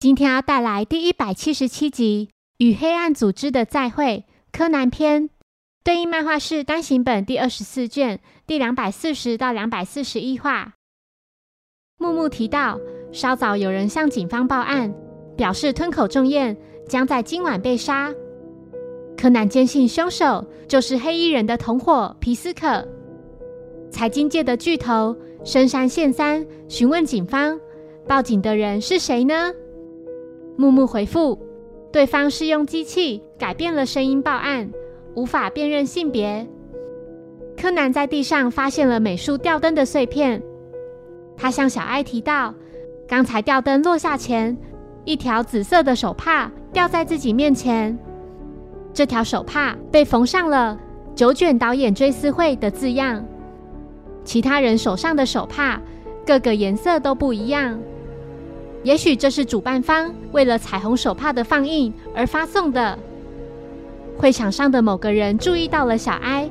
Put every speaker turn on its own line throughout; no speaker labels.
今天要带来第一百七十七集《与黑暗组织的再会》柯南篇，对应漫画是单行本第二十四卷第两百四十到两百四十一话。木木提到，稍早有人向警方报案，表示吞口重彦将在今晚被杀。柯南坚信凶手就是黑衣人的同伙皮斯可。财经界的巨头深山宪三询问警方，报警的人是谁呢？木木回复，对方是用机器改变了声音报案，无法辨认性别。柯南在地上发现了美术吊灯的碎片，他向小爱提到，刚才吊灯落下前，一条紫色的手帕掉在自己面前，这条手帕被缝上了“九卷导演追思会”的字样。其他人手上的手帕，各个颜色都不一样。也许这是主办方为了彩虹手帕的放映而发送的。会场上的某个人注意到了小哀，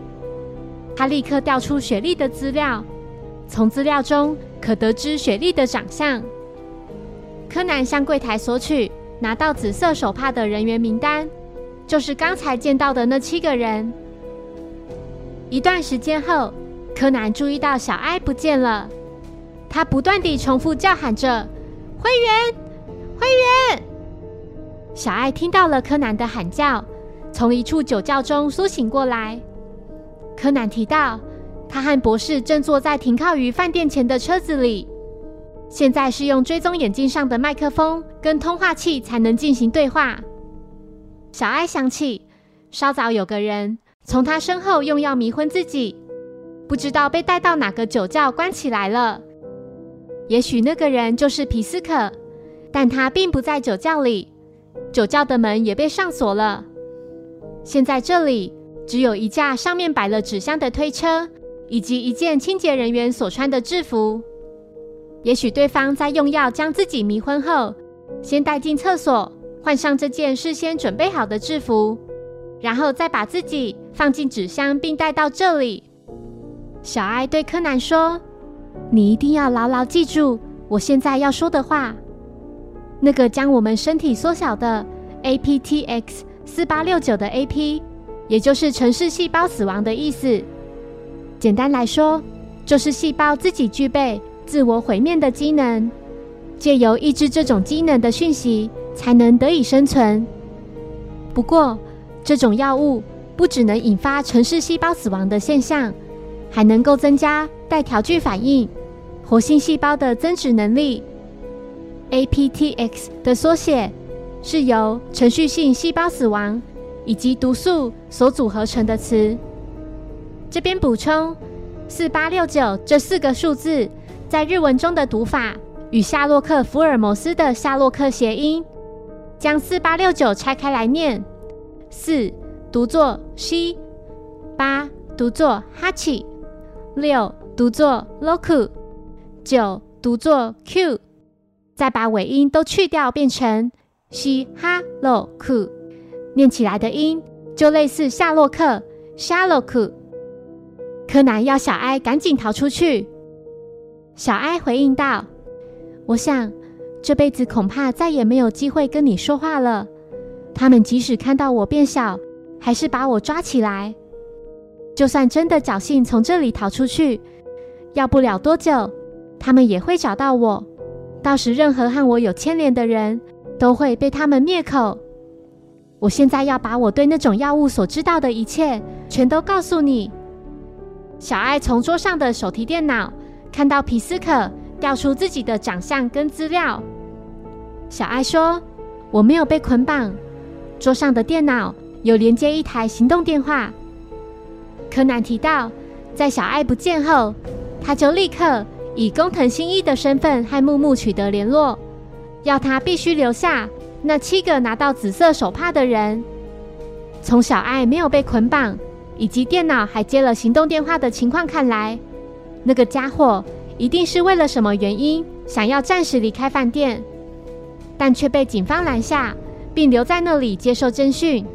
他立刻调出雪莉的资料，从资料中可得知雪莉的长相。柯南向柜台索取拿到紫色手帕的人员名单，就是刚才见到的那七个人。一段时间后，柯南注意到小哀不见了，他不断地重复叫喊着。会员，会员！小爱听到了柯南的喊叫，从一处酒窖中苏醒过来。柯南提到，他和博士正坐在停靠于饭店前的车子里，现在是用追踪眼镜上的麦克风跟通话器才能进行对话。小爱想起，稍早有个人从他身后用药迷昏自己，不知道被带到哪个酒窖关起来了。也许那个人就是皮斯可，但他并不在酒窖里，酒窖的门也被上锁了。现在这里只有一架上面摆了纸箱的推车，以及一件清洁人员所穿的制服。也许对方在用药将自己迷昏后，先带进厕所，换上这件事先准备好的制服，然后再把自己放进纸箱，并带到这里。小爱对柯南说。你一定要牢牢记住我现在要说的话。那个将我们身体缩小的 APTX 四八六九的 AP，也就是城市细胞死亡的意思。简单来说，就是细胞自己具备自我毁灭的机能，借由抑制这种机能的讯息，才能得以生存。不过，这种药物不只能引发城市细胞死亡的现象，还能够增加带条距反应。活性细胞的增殖能力，APTX 的缩写是由程序性细胞死亡以及毒素所组合成的词。这边补充，四八六九这四个数字在日文中的读法与夏洛克·福尔摩斯的夏洛克谐音，将四八六九拆开来念，四读作 shi，，八读作哈奇，六读作 loku。九读作 q，再把尾音都去掉，变成西哈洛克，念起来的音就类似夏洛克夏洛克。柯南要小哀赶紧逃出去。小哀回应道：“我想这辈子恐怕再也没有机会跟你说话了。他们即使看到我变小，还是把我抓起来。就算真的侥幸从这里逃出去，要不了多久。”他们也会找到我，到时任何和我有牵连的人都会被他们灭口。我现在要把我对那种药物所知道的一切全都告诉你。小爱从桌上的手提电脑看到皮斯可调出自己的长相跟资料。小爱说：“我没有被捆绑，桌上的电脑有连接一台行动电话。”柯南提到，在小爱不见后，他就立刻。以工藤新一的身份和木木取得联络，要他必须留下那七个拿到紫色手帕的人。从小爱没有被捆绑，以及电脑还接了行动电话的情况看来，那个家伙一定是为了什么原因想要暂时离开饭店，但却被警方拦下，并留在那里接受侦讯。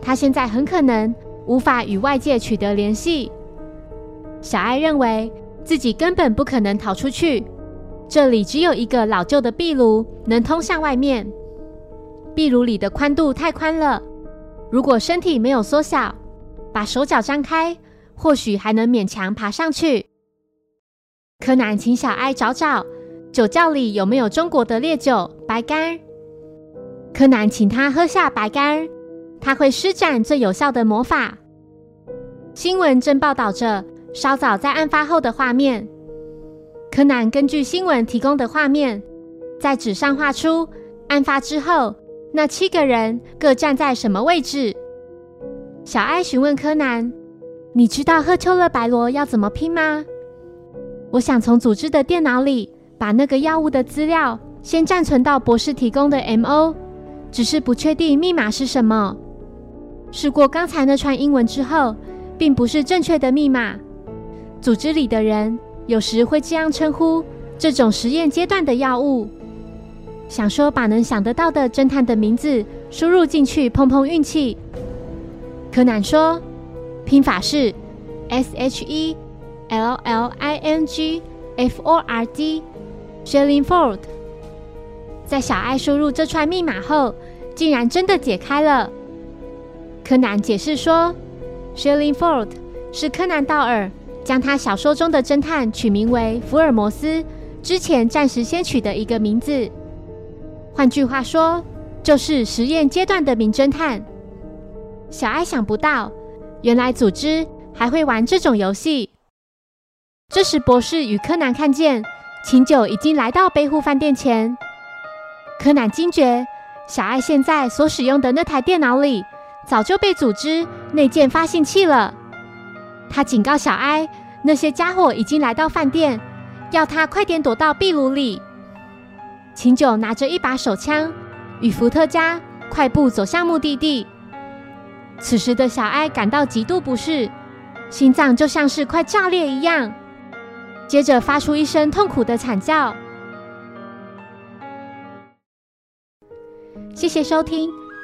他现在很可能无法与外界取得联系。小爱认为。自己根本不可能逃出去，这里只有一个老旧的壁炉能通向外面。壁炉里的宽度太宽了，如果身体没有缩小，把手脚张开，或许还能勉强爬上去。柯南请小艾找找酒窖里有没有中国的烈酒白干。柯南请他喝下白干，他会施展最有效的魔法。新闻正报道着稍早在案发后的画面。柯南根据新闻提供的画面，在纸上画出案发之后那七个人各站在什么位置。小爱询问柯南：“你知道赫丘勒白罗要怎么拼吗？”我想从组织的电脑里把那个药物的资料先暂存到博士提供的 M.O，只是不确定密码是什么。试过刚才那串英文之后，并不是正确的密码。组织里的人。有时会这样称呼这种实验阶段的药物。想说把能想得到的侦探的名字输入进去碰碰运气。柯南说，拼法是 S H E L L I N G F O R D，Shillingford。在小爱输入这串密码后，竟然真的解开了。柯南解释说，Shillingford 是柯南道尔。将他小说中的侦探取名为福尔摩斯，之前暂时先取的一个名字。换句话说，就是实验阶段的名侦探。小艾想不到，原来组织还会玩这种游戏。这时，博士与柯南看见琴酒已经来到背户饭店前。柯南惊觉，小艾现在所使用的那台电脑里早就被组织内建发信器了。他警告小艾，那些家伙已经来到饭店，要他快点躲到壁炉里。秦九拿着一把手枪，与伏特加快步走向目的地。此时的小艾感到极度不适，心脏就像是快炸裂一样，接着发出一声痛苦的惨叫。谢谢收听，